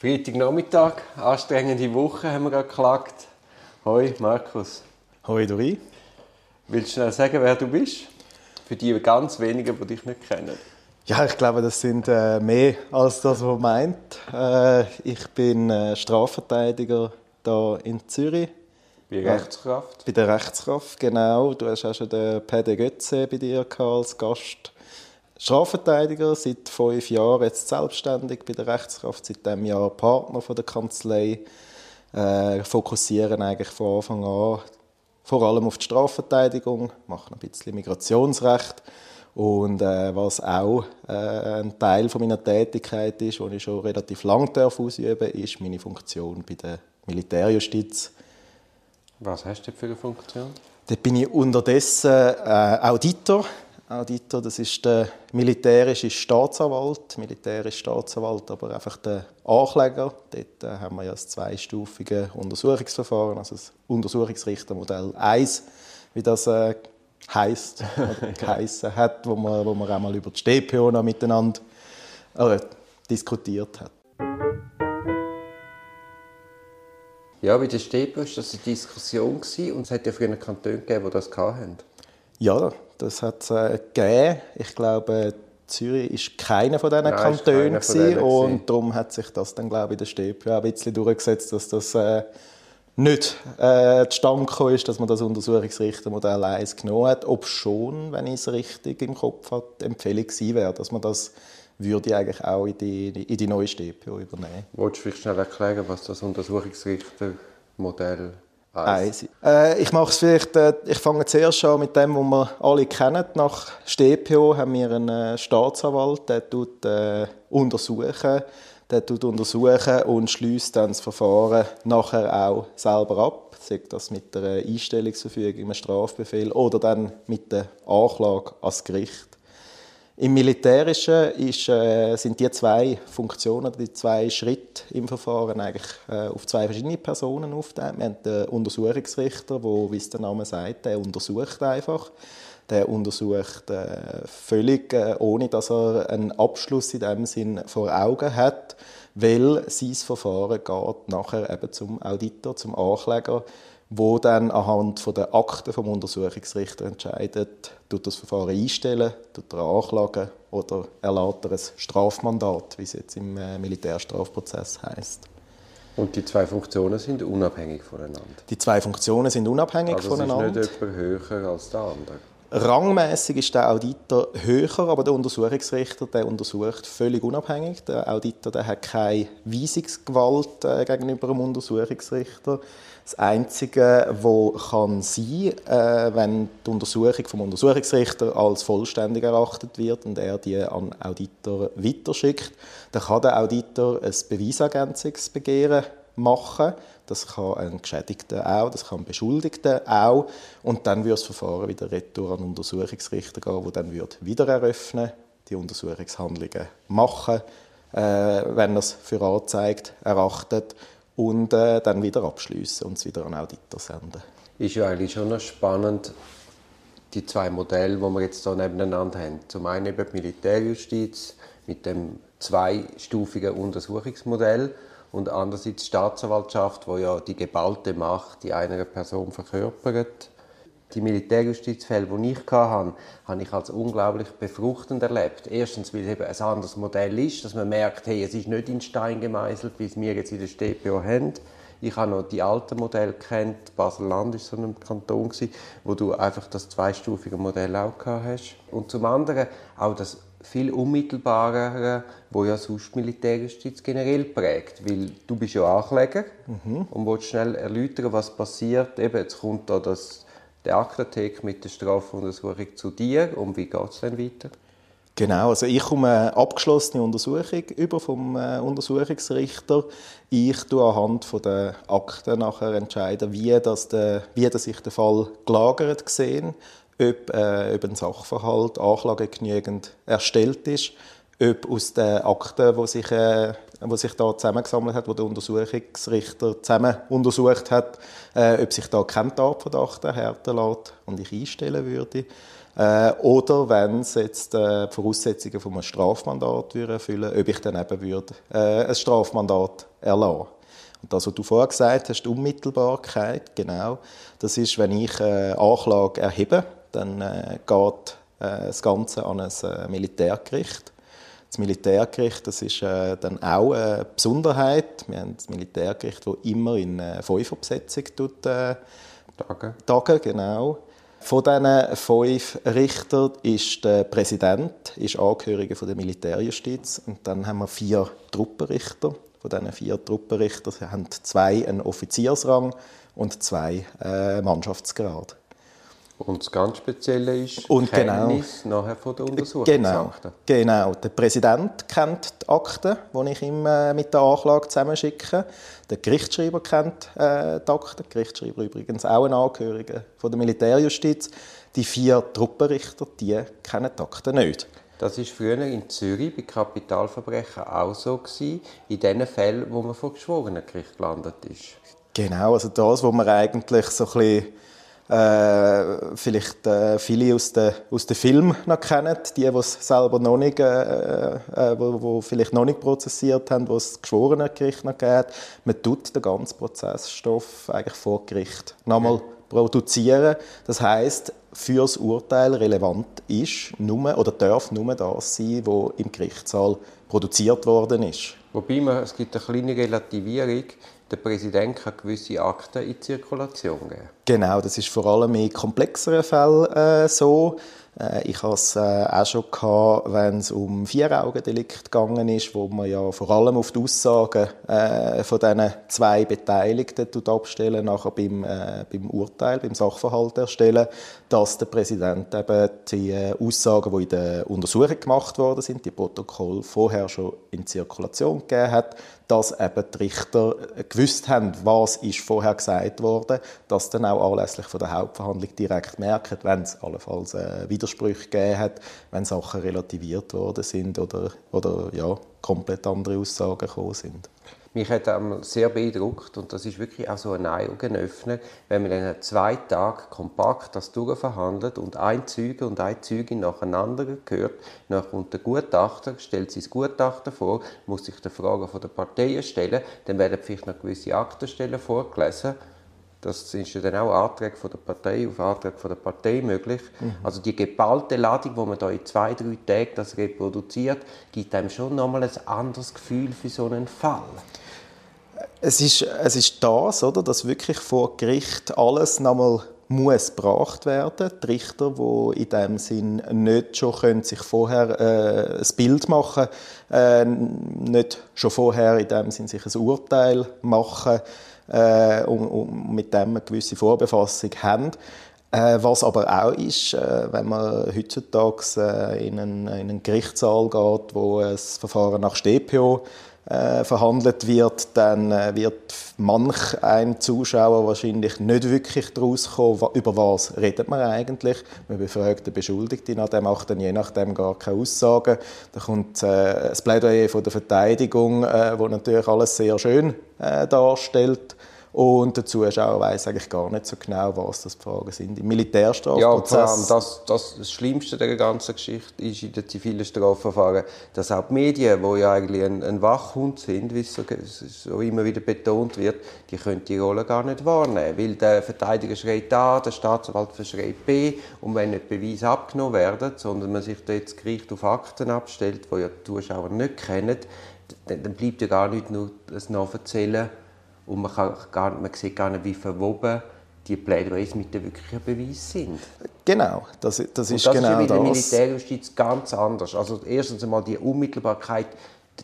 Freitagnachmittag, anstrengende Woche haben wir gerade geklagt. Hoi Markus. Hoi Dori. Willst du schnell sagen, wer du bist? Für die ganz wenigen, die dich nicht kennen. Ja, ich glaube, das sind äh, mehr als das, was man meint. Äh, ich bin äh, Strafverteidiger hier in Zürich. Wie Rechtskraft? Bei der Rechtskraft, genau. Du hast auch schon den Pede Götze bei dir als Gast Strafverteidiger, seit fünf Jahren jetzt selbstständig bei der Rechtskraft, seit diesem Jahr Partner von der Kanzlei, äh, fokussieren eigentlich von Anfang an vor allem auf die Strafverteidigung, machen ein bisschen Migrationsrecht und äh, was auch äh, ein Teil von meiner Tätigkeit ist, die ich schon relativ lange darf ausüben ist meine Funktion bei der Militärjustiz. Was hast du für eine Funktion? Dort bin ich unterdessen äh, Auditor Auditor, das ist der militärische Staatsanwalt, militärische Staatsanwalt, aber einfach der Ankläger. Dort äh, haben wir ja das zweistufige Untersuchungsverfahren, also das Untersuchungsrichtermodell 1, wie das äh, oder geheissen hat, wo man, wo man einmal über die StPO noch miteinander äh, diskutiert hat. Ja, bei der StPO war das eine Diskussion und es hat ja früher Kantone gegeben, die das hatten. Ja, das hat es äh, gegeben. Ich glaube, Zürich war keiner von diesen Nein, Kantonen von denen und darum hat sich das dann, glaube ich, in der Stäbe ein bisschen durchgesetzt, dass das äh, nicht äh, zustande gekommen ist, dass man das Untersuchungsrichtermodell 1 genommen hat, ob schon, wenn ich es richtig im Kopf habe, die Empfehlung gewesen wäre, dass man das würde ich eigentlich auch in die, in die neue StPO übernehmen. Wolltest du vielleicht schnell erklären, was das Untersuchungsrichtermodell ist? Eins. Äh, ich mache es vielleicht, äh, ich fange zuerst an mit dem, was wir alle kennen. Nach StPO haben wir einen äh, Staatsanwalt, der tut äh, untersuchen, der tut untersuchen und schließt dann das Verfahren nachher auch selber ab, sei das mit der Einstellungsverfügung, einem Strafbefehl oder dann mit der Anklage ans Gericht. Im Militärischen ist, äh, sind die zwei Funktionen, die zwei Schritte im Verfahren eigentlich äh, auf zwei verschiedene Personen aufgeteilt. Wir haben den Untersuchungsrichter, der, wie es der Name sagt, der untersucht einfach. Der untersucht äh, völlig, äh, ohne dass er einen Abschluss in dem Sinn vor Augen hat, weil sein Verfahren geht nachher eben zum Auditor, zum Ankläger wo dann anhand von der Akten vom Untersuchungsrichter entscheidet, tut das Verfahren einstellen, tut er anklagen oder erlaubt er ein Strafmandat, wie es jetzt im äh, Militärstrafprozess heißt. Und die zwei Funktionen sind unabhängig voneinander? Die zwei Funktionen sind unabhängig also voneinander. Also ist nicht jemand höher als der andere? Rangmäßig ist der Auditor höher, aber der Untersuchungsrichter der untersucht völlig unabhängig. Der Auditor der hat keine Weisungsgewalt äh, gegenüber dem Untersuchungsrichter. Das Einzige, was kann sein, äh, wenn die Untersuchung vom Untersuchungsrichter als vollständig erachtet wird und er die an den Auditor weiterschickt, dann kann der Auditor ein Beweisergänzungsbegehren machen. Das kann ein Geschädigter auch, das kann ein Beschuldigter auch. Und dann wird das Verfahren wieder retour an den Untersuchungsrichter gehen, der dann wird wieder eröffnen, die Untersuchungshandlungen machen, äh, wenn er es für anzeigt, erachtet und äh, dann wieder abschließen und es wieder an Auditor senden. Ist ja eigentlich schon noch spannend, die zwei Modelle, die wir jetzt hier nebeneinander haben. Zum einen eben die Militärjustiz mit dem zweistufigen Untersuchungsmodell und andererseits die Staatsanwaltschaft, wo ja die geballte Macht die einer Person verkörpert die Militärjustizfälle, die ich hatte, habe ich als unglaublich befruchtend erlebt. Erstens, weil es eben ein anderes Modell ist, dass man merkt, hey, es ist nicht in Stein gemeißelt, wie es wir jetzt in der StPO haben. Ich habe noch die alten Modelle kennt. Basel-Land war so ein Kanton, wo du einfach das zweistufige Modell auch hast. Und zum anderen auch das viel unmittelbarere, wo ja sonst Militärjustiz generell prägt, weil du bist ja Ankläger mhm. und willst schnell erläutern, was passiert. Eben, jetzt kommt da das der Aktenthek mit der Strafuntersuchung zu dir und wie geht es dann weiter? Genau, also ich komme eine abgeschlossene Untersuchung über vom äh, Untersuchungsrichter. Ich tue anhand der Akten nachher entscheiden, wie, das der, wie das ich den Fall gelagert gesehen, ob, äh, ob ein Sachverhalt Anklage genügend erstellt ist, ob aus den Akten, die sich äh, was sich da zusammengesammelt hat, wo der Untersuchungsrichter zusammen untersucht hat, äh, ob sich da kein Tatverdacht erhärten lässt und ich einstellen würde. Äh, oder wenn es jetzt äh, die Voraussetzungen von einem Strafmandat erfüllen ob ich dann eben würde, äh, ein Strafmandat erlassen und das, was du vorher gesagt hast, die Unmittelbarkeit, genau, das ist, wenn ich äh, Anklage erhebe, dann äh, geht äh, das Ganze an ein äh, Militärgericht. Das Militärgericht, das ist äh, dann auch eine Besonderheit. Wir haben das Militärgericht, das immer in äh, Fünferbesetzung tut, äh, Tage. Tage, genau. Von diesen fünf Richtern ist der Präsident ist Angehöriger von der Militärjustiz und dann haben wir vier Truppenrichter. Von diesen vier Truppenrichtern haben zwei einen Offiziersrang und zwei äh, Mannschaftsgrad. Und das ganz Spezielle ist und. Kenntnis genau, nachher von der Untersuchung. Genau, genau. Der Präsident kennt die Akten, die ich ihm äh, mit der Anklage zusammenschicke. Der Gerichtsschreiber kennt äh, die Akten. Der Gerichtsschreiber übrigens auch ein Angehöriger von der Militärjustiz. Die vier Truppenrichter, die kennen die Akten nicht. Das war früher in Zürich bei Kapitalverbrechen auch so gewesen, in den Fällen, wo man vor Geschworenengericht gelandet ist. Genau, also das, wo man eigentlich so ein bisschen äh, vielleicht äh, viele aus den aus den Film noch kennen, die, die es selber noch nicht, äh, äh, wo, wo, vielleicht noch nicht prozessiert haben, wo es geschworene Gericht noch gibt. Man tut den ganzen Prozessstoff eigentlich vor Gericht nochmal ja. produzieren. Das heißt, für das Urteil relevant ist nur oder darf nur das sein, was im Gerichtssaal produziert worden ist. Wobei man, es gibt eine kleine Relativierung der Präsident kann gewisse Akten in Zirkulation geben. Genau, das ist vor allem in komplexeren Fällen äh, so. Äh, ich hatte es äh, auch schon, gehabt, wenn es um Vier-Augen-Delikt gegangen ist, wo man ja vor allem auf die Aussagen äh, von diesen zwei Beteiligten abstellen, nachher beim, äh, beim Urteil, beim Sachverhalt erstellen, dass der Präsident eben die äh, Aussagen, die in der Untersuchung gemacht worden sind, die Protokoll vorher schon in Zirkulation gegeben hat, dass eben die Richter gewusst haben, was ist vorher gesagt wurde, dass dann auch anlässlich von der Hauptverhandlung direkt merken, wenn es allenfalls äh, Widersprüche gegeben hat, wenn Sachen relativiert worden sind oder, oder ja, komplett andere Aussagen gekommen sind. Mich hat sehr beeindruckt und das ist wirklich auch so ein Augenöffner, wenn man dann zwei Tage kompakt das durchverhandelt und ein Zeuge und eine Zeugin nacheinander gehört, dann kommt der Gutachter, stellt sein Gutachten vor, muss sich die Fragen von der Parteien stellen, dann werden vielleicht noch gewisse Aktenstellen vorgelesen das ist ja dann auch Anträge von der Partei auf Anträge von der Partei möglich. Mhm. Also die geballte Ladung, wo man da in zwei, drei Tagen das reproduziert, gibt einem schon nochmal ein anderes Gefühl für so einen Fall. Es ist, es ist das, oder, dass wirklich vor Gericht alles nochmal muss gebracht werden. Die Richter, die in dem Sinn nicht schon können, sich vorher äh, ein Bild machen, äh, nicht schon vorher in dem Sinn sich ein Urteil machen, äh, und, und, mit dem eine gewisse Vorbefassung haben. Äh, was aber auch ist, äh, wenn man heutzutage äh, in, einen, in einen Gerichtssaal geht, wo ein Verfahren nach StPO äh, verhandelt wird, dann äh, wird manch ein Zuschauer wahrscheinlich nicht wirklich daraus kommen, über was redet man eigentlich. Man befragt den Beschuldigten, dem macht dann je nachdem gar keine Aussagen. Da kommt äh, das Plädoyer von der Verteidigung, äh, wo natürlich alles sehr schön äh, darstellt. Und der Zuschauer weiß eigentlich gar nicht so genau, was das die Fragen sind. Im Militärstrafprozess... Ja, vor das, das, das Schlimmste der ganzen Geschichte ist in den zivilen Strafverfahren, dass auch die Medien, die ja eigentlich ein, ein Wachhund sind, wie es so, so, immer wieder betont wird, die können die Rolle gar nicht wahrnehmen. Weil der Verteidiger schreit A, der Staatsanwalt verschreit B und wenn nicht Beweise abgenommen werden, sondern man sich da jetzt Gericht auf Akten abstellt, die ja die Zuschauer nicht kennen, dann, bleibt ja gar nicht nur das Nacherzählen und man, kann gar, man sieht gar nicht, wie verwoben die Plädoyers mit den wirklichen Beweisen sind. Genau, das, das ist und das genau ist ja in der Militärjustiz ganz anders. Also erstens einmal die Unmittelbarkeit,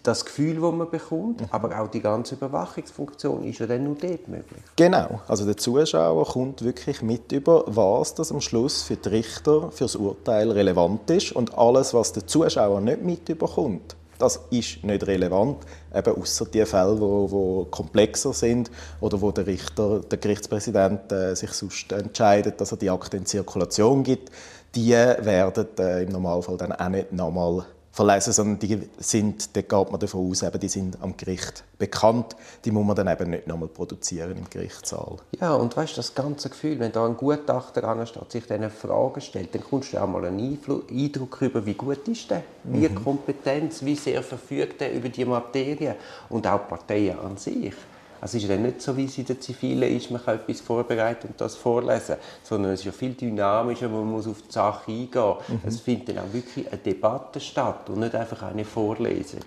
das Gefühl, das man bekommt, mhm. aber auch die ganze Überwachungsfunktion ist ja dann nur dort möglich. Genau, also der Zuschauer kommt wirklich mit über, was das am Schluss für die Richter, für das Urteil relevant ist und alles, was der Zuschauer nicht mit überkommt, das ist nicht relevant, eben außer die Fälle, wo, wo komplexer sind oder wo der Richter, der Gerichtspräsident äh, sich sonst entscheidet, dass er die Akte in Zirkulation gibt. Die werden äh, im Normalfall dann auch nicht nochmal verlesen, sondern die sind, da geht man davon aus, eben, die sind am Gericht bekannt. Die muss man dann eben nicht nochmal produzieren im Gerichtssaal. Ja, und weißt du, das ganze Gefühl, wenn da ein Gutachter ansteht, sich diese Fragen stellt, dann kommst du auch mal einen Eindruck über, wie gut ist der, wie mhm. kompetent, wie sehr verfügt er über die Materie und auch die Parteien an sich. Also es ist ja nicht so, wie es in der Zivilen ist, man kann etwas vorbereiten und das vorlesen, sondern es ist ja viel dynamischer, man muss auf die Sache eingehen. Mhm. Es findet dann auch wirklich eine Debatte statt und nicht einfach eine Vorlesung.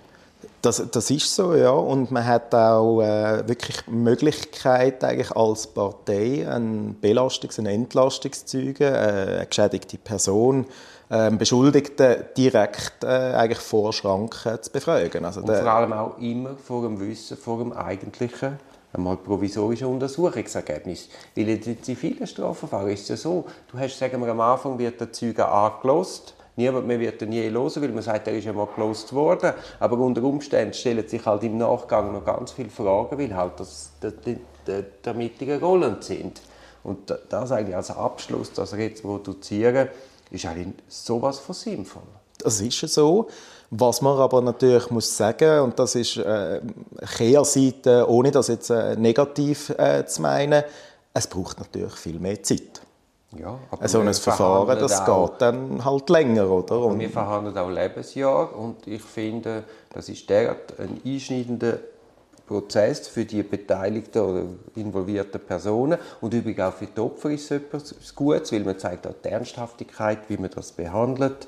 Das, das ist so, ja. Und man hat auch äh, wirklich die Möglichkeit, eigentlich als Partei einen Belastungs- und Entlastungszeugen, äh, eine geschädigte Person, äh, Beschuldigten direkt äh, eigentlich vor Schranken zu befragen. Also und vor allem auch immer vor dem Wissen, vor dem eigentlichen einmal provisorische Untersuchungsergebnis. Weil in den zivilen Strafverfahren ist es ja so, du hast, sagen wir, am Anfang wird der Zeuge angelost, niemand mehr wird ihn je hören, weil man sagt, er ist einmal gelost worden, aber unter Umständen stellen sich halt im Nachgang noch ganz viele Fragen, weil halt das, die, die, die Ermittlungen rollend sind. Und das eigentlich als Abschluss, das jetzt produzieren, ist eigentlich sowas von sinnvoll. Das ist so. Was man aber natürlich muss sagen, und das ist äh, Kehrseite, ohne das jetzt äh, negativ äh, zu meinen, es braucht natürlich viel mehr Zeit. Ja, aber so ein Verfahren, das auch, geht dann halt länger, oder? Und wir verhandeln auch Lebensjahr und ich finde, das ist der ein einschneidender Prozess für die beteiligten oder involvierten Personen. Und übrigens auch für die Opfer ist es etwas Gutes, weil man zeigt auch die Ernsthaftigkeit, wie man das behandelt.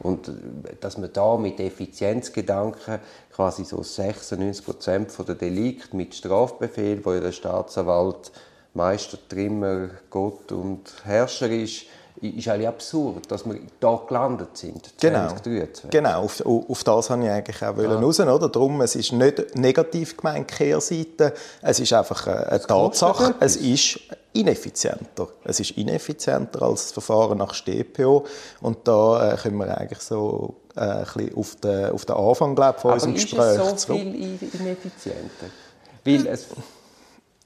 Und äh, dass man da mit Effizienzgedanken quasi so 96 Prozent der Delikte mit Strafbefehl, wo der Staatsanwalt Meister, Trimmer, Gott und Herrscher ist, ist eigentlich absurd, dass wir da gelandet sind. Genau, 2023. genau auf, auf das wollte ich eigentlich auch ja. raus. Oder? Darum, es ist nicht negativ gemeint, Kehrseite. Es ist einfach eine Tatsache. Es ist ineffizienter. Es ist ineffizienter als das Verfahren nach StPO. Und da äh, können wir eigentlich so äh, ein bisschen auf den, auf den Anfang glaub, von unserem Gespräch zurück. Aber ist es so viel ineffizienter? Weil es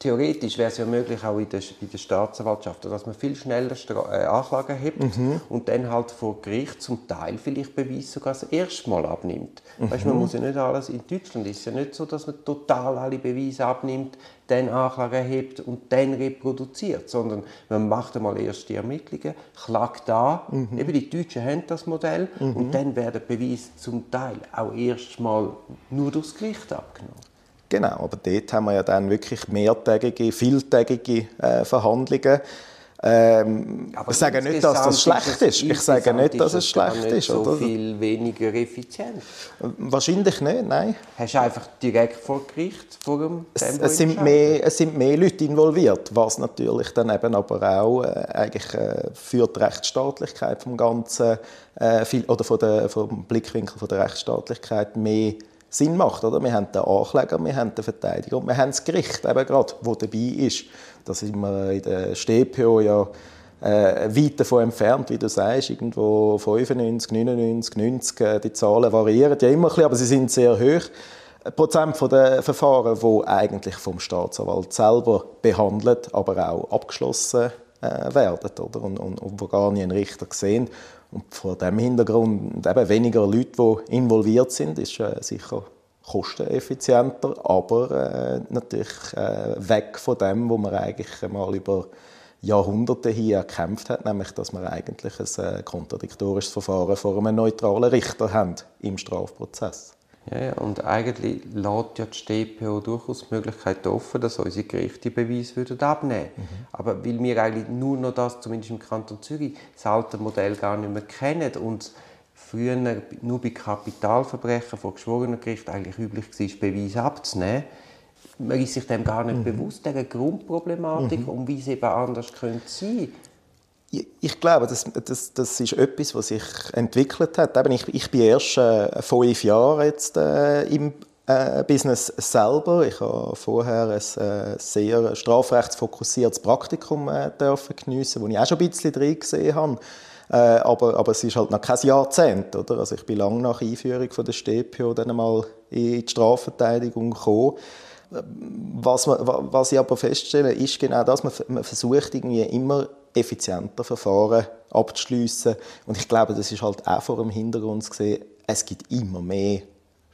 theoretisch wäre es ja möglich, auch in der, bei der Staatsanwaltschaft, dass man viel schneller Stra äh, Anklagen hebt mhm. und dann halt vor Gericht zum Teil vielleicht Beweis sogar das erste Mal abnimmt. Mhm. Weißt, man muss ja nicht alles, in Deutschland ist es ja nicht so, dass man total alle Beweise abnimmt, dann Anklage erhebt und dann reproduziert, sondern man macht einmal erst die Ermittlungen, klagt an, mhm. eben die Deutschen haben das Modell mhm. und dann werden Beweise zum Teil auch erst mal nur durchs Gericht abgenommen. Genau, aber dort haben wir ja dann wirklich mehrtägige, vieltägige äh, Verhandlungen. Ähm, ich sage nicht, dass das schlecht ist. Ich sage nicht, dass es schlecht ist. so oder? viel weniger effizient. Wahrscheinlich nicht, nein. Hast du einfach direkt vor Gericht, vor dem es, es sind mehr, es sind mehr Leute involviert, was natürlich dann eben aber auch äh, eigentlich äh, für die Rechtsstaatlichkeit vom Ganzen äh, viel, oder von der, vom Blickwinkel von der Rechtsstaatlichkeit mehr Sinn macht. Oder? Wir haben den Ankläger, wir haben den Verteidiger und wir haben das Gericht, eben gerade, das dabei ist. Da sind wir in der StPO ja äh, weit davon entfernt, wie du sagst, irgendwo 95, 99, 90, die Zahlen variieren ja immer ein bisschen, aber sie sind sehr hoch. Prozent der Verfahren, die eigentlich vom Staatsanwalt selber behandelt, aber auch abgeschlossen äh, werden oder? Und, und, und wo gar nicht ein Richter sehen. Und vor diesem Hintergrund eben weniger Leute, die involviert sind, ist äh, sicher kosteneffizienter, aber äh, natürlich äh, weg von dem, wo man eigentlich mal über Jahrhunderte hier erkämpft hat, nämlich dass wir eigentlich ein äh, kontradiktorisches Verfahren vor einem neutralen Richter haben im Strafprozess. Ja, ja, und eigentlich lässt ja die StPO durchaus die Möglichkeit offen, dass unsere Gerichte Beweise würden abnehmen würden. Mhm. Aber weil wir eigentlich nur noch das, zumindest im Kanton Zürich, das alte Modell gar nicht mehr kennen und früher nur bei Kapitalverbrechen vor geschworenen Gericht eigentlich üblich war, Beweise abzunehmen, man ist sich dem gar nicht mhm. bewusst, dieser Grundproblematik, mhm. um wie es eben anders könnte sein ich glaube, das, das, das ist etwas, was sich entwickelt hat. Eben, ich, ich bin erst äh, fünf Jahre jetzt äh, im äh, Business selber. Ich habe vorher ein äh, sehr strafrechtsfokussiertes Praktikum äh, dürfen geniessen, wo ich auch schon ein bisschen drin gesehen habe. Äh, aber, aber es ist halt noch kein Jahrzehnt. Oder? Also ich bin lange nach Einführung von der StPO dann mal in die Strafverteidigung gekommen. Was, man, was ich aber feststelle, ist genau das, man, man versucht irgendwie immer effizienter Verfahren abzuschliessen. Und ich glaube, das ist halt auch vor dem Hintergrund gesehen, es gibt immer mehr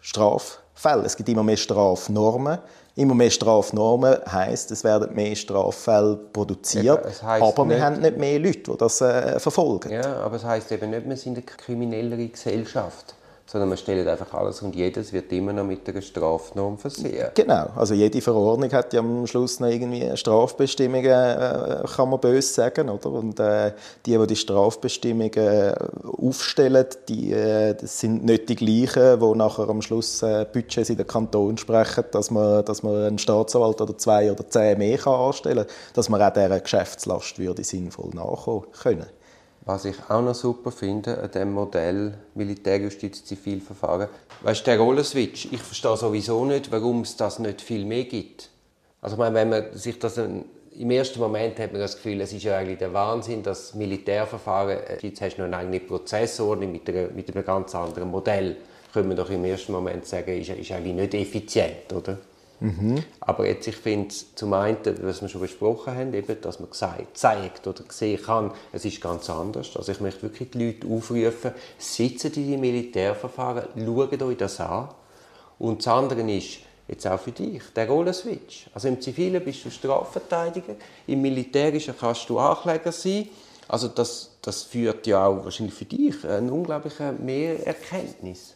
Straffälle, es gibt immer mehr Strafnormen. Immer mehr Strafnormen heisst, es werden mehr Straffälle produziert, ja, aber wir nicht, haben nicht mehr Leute, die das äh, verfolgen. Ja, aber es heisst eben nicht, wir sind eine kriminellere Gesellschaft sondern man stellt einfach alles und jedes wird immer noch mit einer Strafnorm versehen. Genau, also jede Verordnung hat ja am Schluss noch irgendwie Strafbestimmungen, äh, kann man böse sagen, oder? Und äh, die, die die Strafbestimmungen äh, aufstellen, die, äh, sind nicht die gleichen, die nachher am Schluss äh, Budgets in den Kanton sprechen, dass man, dass man einen Staatsanwalt oder zwei oder zehn mehr kann anstellen kann, dass man auch dieser Geschäftslast würde sinnvoll nachkommen können. Was ich auch noch super finde an diesem Modell Militärjustiz-Zivilverfahren, weißt du, der Rollenswitch, ich verstehe sowieso nicht, warum es das nicht viel mehr gibt. Also ich meine, wenn man sich das im ersten Moment hat man das Gefühl, es ist ja eigentlich der Wahnsinn, dass Militärverfahren, äh, jetzt hast du noch eine eigene Prozessordnung mit, mit einem ganz anderen Modell, können wir doch im ersten Moment sagen, ist, ist eigentlich nicht effizient, oder? Mhm. Aber jetzt, ich finde zum einen, was wir schon besprochen haben, eben, dass man gesagt, zeigt oder sehen kann, es ist ganz anders. Also ich möchte wirklich die Leute aufrufen, sitzen in die Militärverfahren, schauen euch das an. Und das andere ist, jetzt auch für dich, der Rollenswitch. Also im Zivilen bist du Strafverteidiger, im Militärischen kannst du Ankläger sein. Also das, das führt ja auch wahrscheinlich für dich eine unglaubliche Mehrerkenntnis.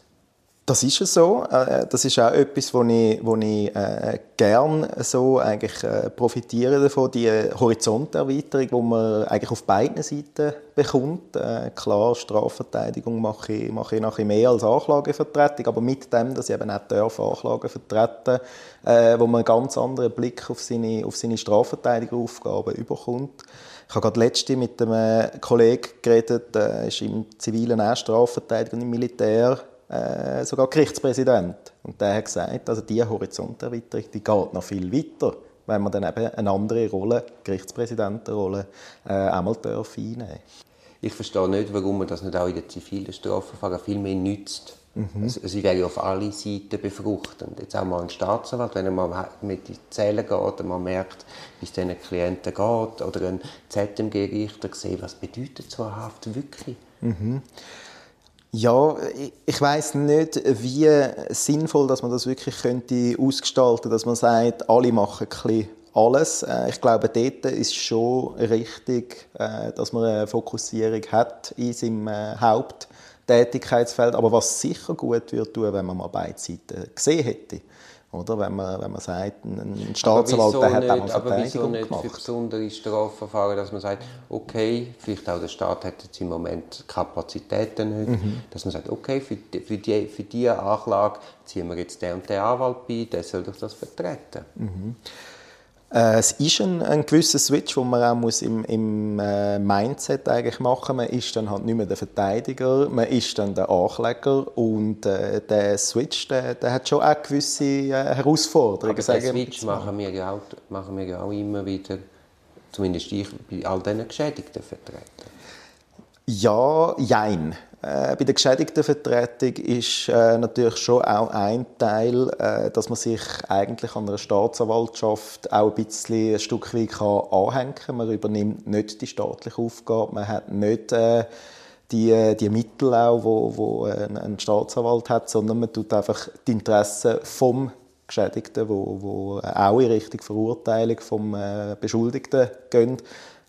Das ist es so. Äh, das ist auch etwas, wo ich, wo ich äh, gern so eigentlich äh, profitiere davon, die Horizonterweiterung, die man eigentlich auf beiden Seiten bekommt. Äh, klar, Strafverteidigung mache ich, mache ich nachher mehr als Anklagevertretung, aber mit dem, dass ich eben auch darf Anklagen vertreten äh, wo man einen ganz anderen Blick auf seine, auf seine Strafverteidigeraufgaben überkommt. Ich habe gerade letzte mit einem Kollegen geredet, der ist im zivilen auch Strafverteidiger und im Militär äh, sogar Gerichtspräsident. Und der hat gesagt, also diese Horizonterweiterung die geht noch viel weiter, wenn man dann eben eine andere Rolle, Gerichtspräsidentenrolle, äh, einmal darf einnehmen Ich verstehe nicht, warum man das nicht auch in den zivilen Strafverfahren viel mehr nützt. Mhm. Es, es wäre ja auf alle Seiten befruchtend. Jetzt auch mal ein Staatsanwalt, wenn er mal mit den Zählen geht und man merkt, wie es diesen Klienten geht, oder ein ZMG-Richter sieht, was bedeutet so eine Haft wirklich. Mhm. Ja, ich weiß nicht, wie sinnvoll dass man das wirklich könnte ausgestalten dass man sagt, alle machen ein alles. Äh, ich glaube, dort ist schon richtig, äh, dass man eine Fokussierung hat in seinem äh, Haupttätigkeitsfeld. Aber was sicher gut tun, wenn man mal beide Seiten gesehen hätte. Oder? Wenn, man, wenn man sagt, ein Staatsanwalt der hat nicht, auch eine Verteidigung aber wieso nicht für besondere Strafverfahren, dass man sagt, okay, vielleicht auch der Staat hat jetzt im Moment Kapazitäten nicht, mhm. dass man sagt, okay, für die, für, die, für diese Anklage ziehen wir jetzt den und den Anwalt bei, der soll doch das vertreten. Mhm. Äh, es ist ein, ein gewisser Switch, den man auch muss im, im äh, Mindset eigentlich machen muss. Man ist dann halt nicht mehr der Verteidiger, man ist dann der Ankläger und äh, der Switch, der, der, hat schon auch gewisse äh, Herausforderungen. Aber den Switch machen wir, auch, machen wir ja auch immer wieder, zumindest ich, bei all diesen Geschädigten vertreten. Ja, jein. Äh, bei der Geschädigtenvertretung ist äh, natürlich schon auch ein Teil, äh, dass man sich eigentlich an einer Staatsanwaltschaft auch ein bisschen ein Stück weit kann anhängen kann. Man übernimmt nicht die staatliche Aufgabe, man hat nicht äh, die, die Mittel, auch, wo, wo ein, ein Staatsanwalt hat, sondern man tut einfach die Interessen vom Geschädigten, wo, wo auch in Richtung Verurteilung vom äh, Beschuldigten gehen,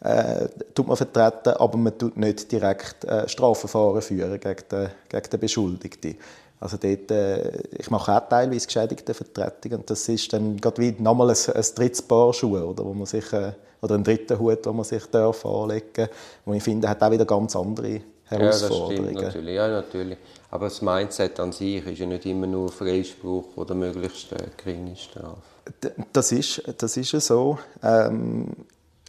äh, tut man vertreten, aber man tut nicht direkt äh, Strafverfahren führen gegen den, gegen den Beschuldigten. Also dort, äh, ich mache auch teilweise Geschädigtenvertretung und das ist dann gerade wie nochmal ein, ein drittes Paar Schuhe, oder, wo man sich, äh, oder einen dritten Hut, den man sich darf anlegen darf, wo ich finde, hat auch wieder ganz andere Herausforderungen. Ja, das stimmt natürlich. Ja, natürlich. Aber das Mindset an sich ist ja nicht immer nur Freispruch oder möglichst äh, geringe Strafe. Das ist, das ist so. Ähm,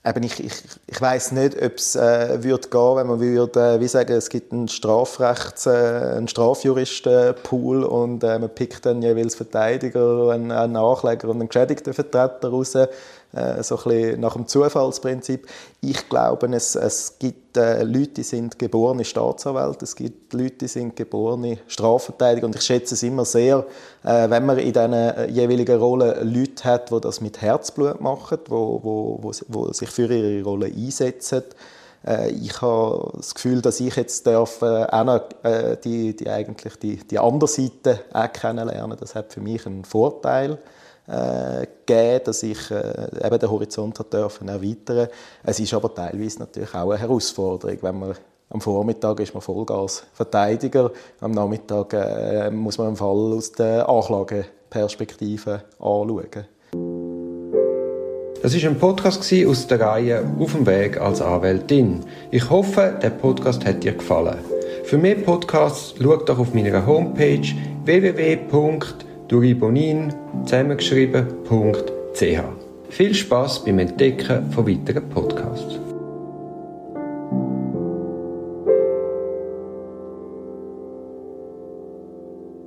Eben, ich, ich, ich weiß nicht, ob es äh, würde gehen, wenn man würde, äh, wie sagen, es gibt einen Strafrechts, äh, einen Strafjuristenpool und äh, man pickt dann jeweils Verteidiger, einen, einen Nachleger und einen geschädigten Vertreter raus äh, so ein nach dem Zufallsprinzip. Ich glaube, es, es gibt äh, Leute, die sind geborene Staatsanwälte, es gibt Leute, die sind geborene Strafverteidiger und ich schätze es immer sehr, äh, wenn man in diesen äh, jeweiligen Rollen Leute hat, die das mit Herzblut machen, die wo, wo, wo, wo sich für ihre Rolle einsetzen Äh, ich habe das Gefühl, dass ich jetzt darf, äh, äh, die, die, eigentlich die, die andere Seite auch kennenlernen. Das hat für mich einen Vorteil äh, gegeben, dass ich äh, eben den Horizont hat dürfen erweitern. Es ist aber teilweise natürlich auch eine Herausforderung, wenn man am Vormittag ist man Vollgas-Verteidiger, am Nachmittag äh, muss man den Fall aus der Anklageperspektive anschauen. Das ist ein Podcast aus der Reihe Auf dem Weg als Anwältin. Ich hoffe, der Podcast hat dir gefallen. Für mehr Podcasts schau doch auf meiner Homepage www.duribonin zusammengeschrieben.ch. Viel Spaß beim Entdecken von weiteren Podcasts.